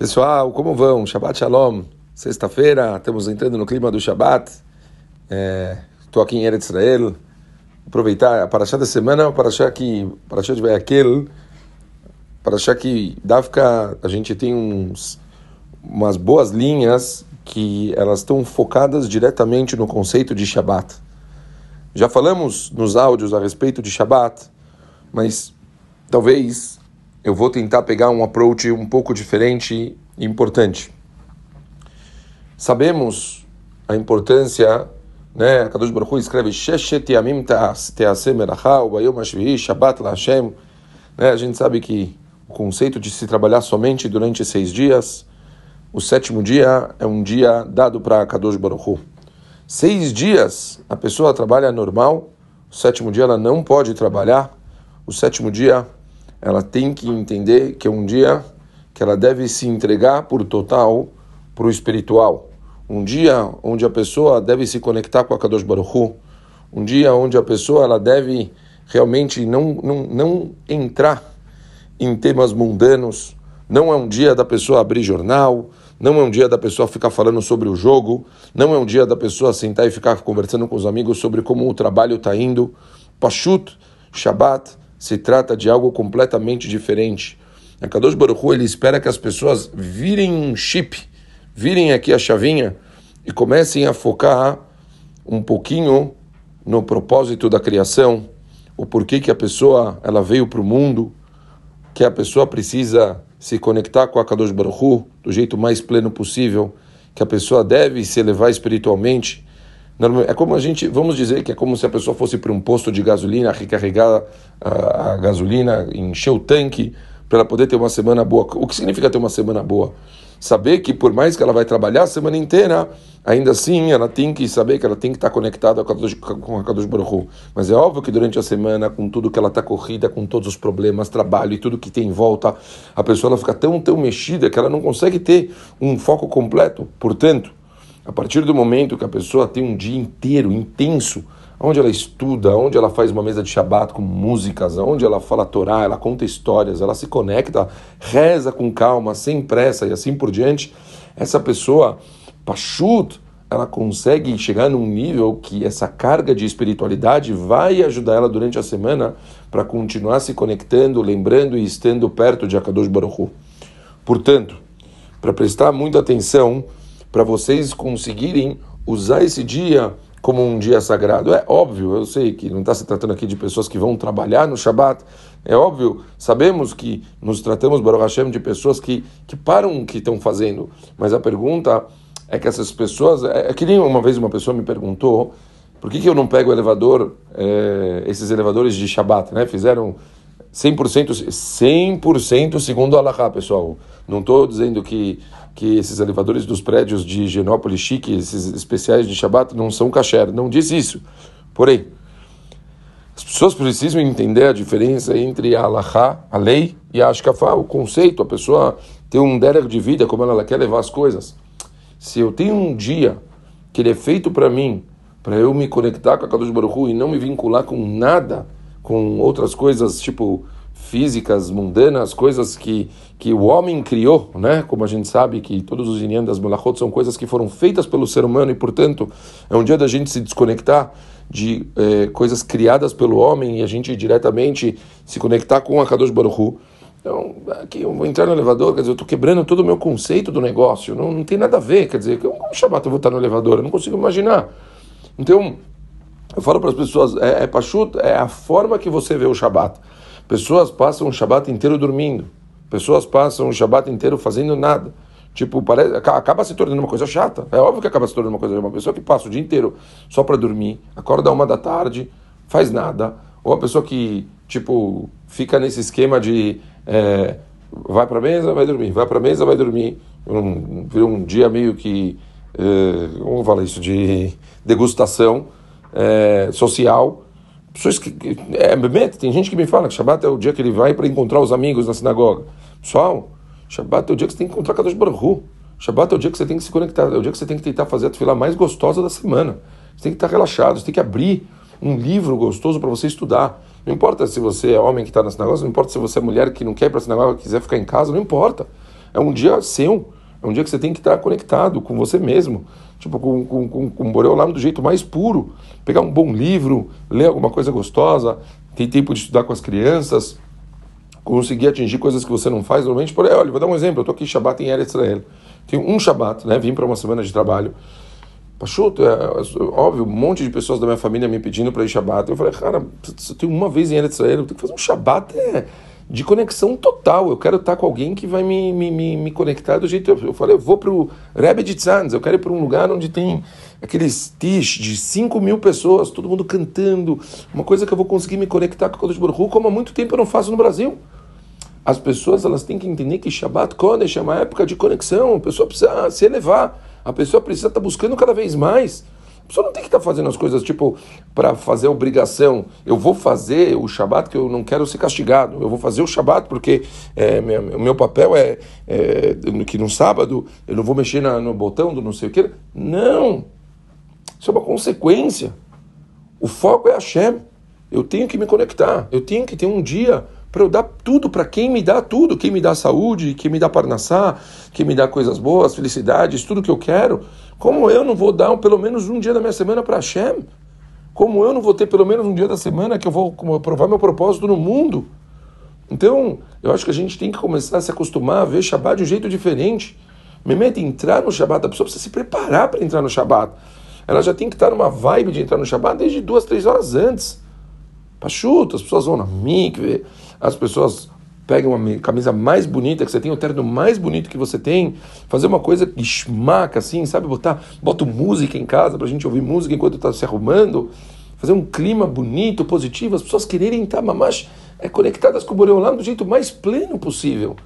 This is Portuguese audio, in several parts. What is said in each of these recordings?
Pessoal, como vão? Shabbat Shalom. Sexta-feira, estamos entrando no clima do Shabbat. Estou é, aqui em Eretz Israel. Aproveitar a paraxá da semana, a paraxá que, paraxá de Vayakel, paraxá que Dafka, a gente tem uns, umas boas linhas que elas estão focadas diretamente no conceito de Shabbat. Já falamos nos áudios a respeito de Shabbat, mas talvez eu vou tentar pegar um approach um pouco diferente e importante. Sabemos a importância, né? Kadosh Baruch Hu escreve Sheshet Yamim Shabbat LaHashem. Né? A gente sabe que o conceito de se trabalhar somente durante seis dias, o sétimo dia é um dia dado para Kadosh Baruch Hu. Seis dias a pessoa trabalha normal, o sétimo dia ela não pode trabalhar, o sétimo dia ela tem que entender que é um dia que ela deve se entregar por total para o espiritual. Um dia onde a pessoa deve se conectar com a Kadosh Baruch Hu. Um dia onde a pessoa ela deve realmente não, não, não entrar em temas mundanos. Não é um dia da pessoa abrir jornal, não é um dia da pessoa ficar falando sobre o jogo, não é um dia da pessoa sentar e ficar conversando com os amigos sobre como o trabalho está indo. Pashut, Shabbat, se trata de algo completamente diferente. A Kadosh Baruch Hu, ele espera que as pessoas virem um chip, virem aqui a chavinha e comecem a focar um pouquinho no propósito da criação, o porquê que a pessoa ela veio para o mundo, que a pessoa precisa se conectar com a Kadosh Baruch Hu do jeito mais pleno possível, que a pessoa deve se elevar espiritualmente. É como a gente, vamos dizer que é como se a pessoa fosse para um posto de gasolina, recarregar a, gasolina, encher o tanque para ela poder ter uma semana boa. O que significa ter uma semana boa? Saber que por mais que ela vai trabalhar a semana inteira, ainda assim ela tem que saber que ela tem que estar conectada com a Kadosh Baruch. Mas é óbvio que durante a semana, com tudo que ela está corrida, com todos os problemas, trabalho e tudo que tem em volta, a pessoa ela fica tão, tão mexida que ela não consegue ter um foco completo. Portanto, a partir do momento que a pessoa tem um dia inteiro, intenso, onde ela estuda, onde ela faz uma mesa de Shabat com músicas, onde ela fala Torá, ela conta histórias, ela se conecta, reza com calma, sem pressa e assim por diante, essa pessoa, Pashut, ela consegue chegar num nível que essa carga de espiritualidade vai ajudar ela durante a semana para continuar se conectando, lembrando e estando perto de Akadosh Baruch Hu. Portanto, para prestar muita atenção, para vocês conseguirem usar esse dia como um dia sagrado. É óbvio, eu sei que não está se tratando aqui de pessoas que vão trabalhar no Shabat. É óbvio, sabemos que nos tratamos, Baruch Hashem, de pessoas que, que param o que estão fazendo. Mas a pergunta é que essas pessoas. É, é que nem uma vez uma pessoa me perguntou por que, que eu não pego elevador, é, esses elevadores de Shabat, né? Fizeram 100%, 100% segundo a Allah, pessoal. Não estou dizendo que, que esses elevadores dos prédios de Genópolis chique, esses especiais de Shabat, não são kasher. Não diz isso. Porém, as pessoas precisam entender a diferença entre a Allah, a lei, e a Ashkafá, o conceito. A pessoa tem um derek de vida, como ela quer levar as coisas. Se eu tenho um dia que ele é feito para mim, para eu me conectar com a Kadosh Baruch Hu e não me vincular com nada, com outras coisas tipo físicas, mundanas, coisas que, que o homem criou, né? Como a gente sabe que todos os inyan das melachot são coisas que foram feitas pelo ser humano e, portanto, é um dia da gente se desconectar de eh, coisas criadas pelo homem e a gente diretamente se conectar com a Kadosh Baruch Hu. Então, aqui eu vou entrar no elevador, quer dizer, eu estou quebrando todo o meu conceito do negócio, não, não tem nada a ver, quer dizer, como Shabbat eu vou estar no elevador? Eu não consigo imaginar. Então, eu falo para as pessoas, é, é pachut, é a forma que você vê o Shabat. Pessoas passam o Shabat inteiro dormindo. Pessoas passam o Shabat inteiro fazendo nada. Tipo, parece, acaba se tornando uma coisa chata. É óbvio que acaba se tornando uma coisa Uma pessoa que passa o dia inteiro só para dormir, acorda uma da tarde, faz nada. Ou a pessoa que, tipo, fica nesse esquema de é, vai para a mesa, vai dormir, vai para a mesa, vai dormir. Um, um dia meio que, é, como falar isso, de degustação é, social. Pessoas que, é, tem gente que me fala que Shabbat é o dia que ele vai para encontrar os amigos na sinagoga. Pessoal, Shabbat é o dia que você tem que encontrar Kadosh Baruch Hu. Shabbat é o dia que você tem que se conectar, é o dia que você tem que tentar fazer a fila mais gostosa da semana. Você tem que estar relaxado, você tem que abrir um livro gostoso para você estudar. Não importa se você é homem que está na sinagoga, não importa se você é mulher que não quer ir para a sinagoga, quiser ficar em casa, não importa. É um dia seu. É um dia que você tem que estar conectado com você mesmo. Tipo, com, com, com, com o Boreolam do jeito mais puro. Pegar um bom livro, ler alguma coisa gostosa, ter tempo de estudar com as crianças, conseguir atingir coisas que você não faz normalmente. Por aí, olha, vou dar um exemplo. Eu estou aqui Shabbat em Eretz Israel. Tenho um Shabbat, né? Vim para uma semana de trabalho. Pachuto, é, é, óbvio, um monte de pessoas da minha família me pedindo para ir Shabbat. Eu falei, cara, você tem uma vez em Eretz Israel, eu tenho que fazer um Shabbat é, de conexão total. Eu quero estar com alguém que vai me, me, me, me conectar do jeito. Eu falei, eu vou para o Rebbe de Tzanz, eu quero ir para um lugar onde tem aqueles tish de 5 mil pessoas, todo mundo cantando, uma coisa que eu vou conseguir me conectar com o Kodesh como há muito tempo eu não faço no Brasil. As pessoas elas têm que entender que Shabbat Kodesh é uma época de conexão, a pessoa precisa se elevar. A pessoa precisa estar buscando cada vez mais. A pessoa não tem que estar tá fazendo as coisas tipo para fazer obrigação. Eu vou fazer o Shabat que eu não quero ser castigado. Eu vou fazer o Shabat porque é, meu papel é, é, que no sábado eu não vou mexer na, no botão do não sei o que. Não! Isso é uma consequência. O foco é a Hashem. Eu tenho que me conectar. Eu tenho que ter um dia para eu dar tudo para quem me dá tudo, quem me dá saúde, quem me dá parnassá, quem me dá coisas boas, felicidades, tudo que eu quero. Como eu não vou dar pelo menos um dia da minha semana para Hashem? Como eu não vou ter pelo menos um dia da semana que eu vou provar meu propósito no mundo? Então, eu acho que a gente tem que começar a se acostumar a ver Shabbat de um jeito diferente. Memete, entrar no Shabbat, a pessoa precisa se preparar para entrar no Shabbat. Ela já tem que estar numa vibe de entrar no Shabbat desde duas, três horas antes. Pachuta, as pessoas vão na mikve, as pessoas pegam uma camisa mais bonita que você tem, o terno mais bonito que você tem, fazer uma coisa que esmaca assim, sabe? Botar, bota música em casa para a gente ouvir música enquanto está se arrumando, fazer um clima bonito, positivo, as pessoas quererem estar mais é, conectadas com o Boreolam do jeito mais pleno possível.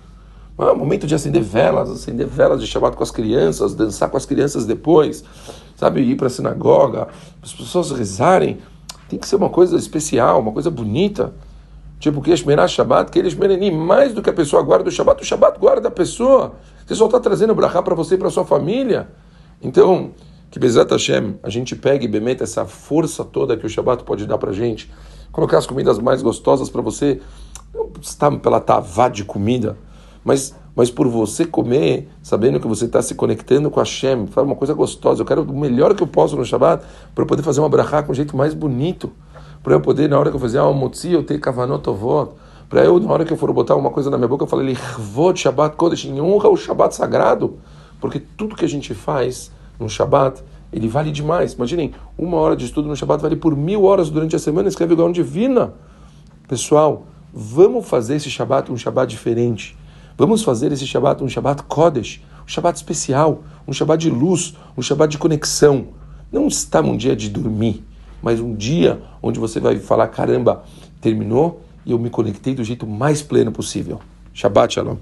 Ah, momento de acender velas, acender velas de chamado com as crianças, dançar com as crianças depois, sabe? Ir para a sinagoga, as pessoas rezarem. Tem que ser uma coisa especial, uma coisa bonita. Tipo, que Shmerá Shabbat, que eles merenim mais do que a pessoa guarda o Shabbat, o Shabbat guarda a pessoa. Você só está trazendo brachá para você e para sua família. Então, que Bezat Hashem, a gente pegue e bemeta essa força toda que o Shabbat pode dar para gente, colocar as comidas mais gostosas para você, não está pela tavá de comida, mas, mas por você comer, sabendo que você está se conectando com Hashem, faz uma coisa gostosa. Eu quero o melhor que eu posso no Shabbat para poder fazer uma brachá com o jeito mais bonito para eu poder, na hora que eu fazer almotzi, eu ter kavanot ovot, para eu, na hora que eu for botar uma coisa na minha boca, eu falei, Lichvot Shabbat Kodesh, em honra o Shabbat sagrado, porque tudo que a gente faz no Shabbat, ele vale demais. Imaginem, uma hora de estudo no Shabbat vale por mil horas durante a semana, escreve igual divina. Pessoal, vamos fazer esse Shabbat um Shabbat diferente. Vamos fazer esse Shabbat um Shabbat Kodesh, um Shabbat especial, um Shabbat de luz, um Shabbat de conexão. Não está um dia de dormir mas um dia onde você vai falar: caramba, terminou e eu me conectei do jeito mais pleno possível. Shabbat Shalom.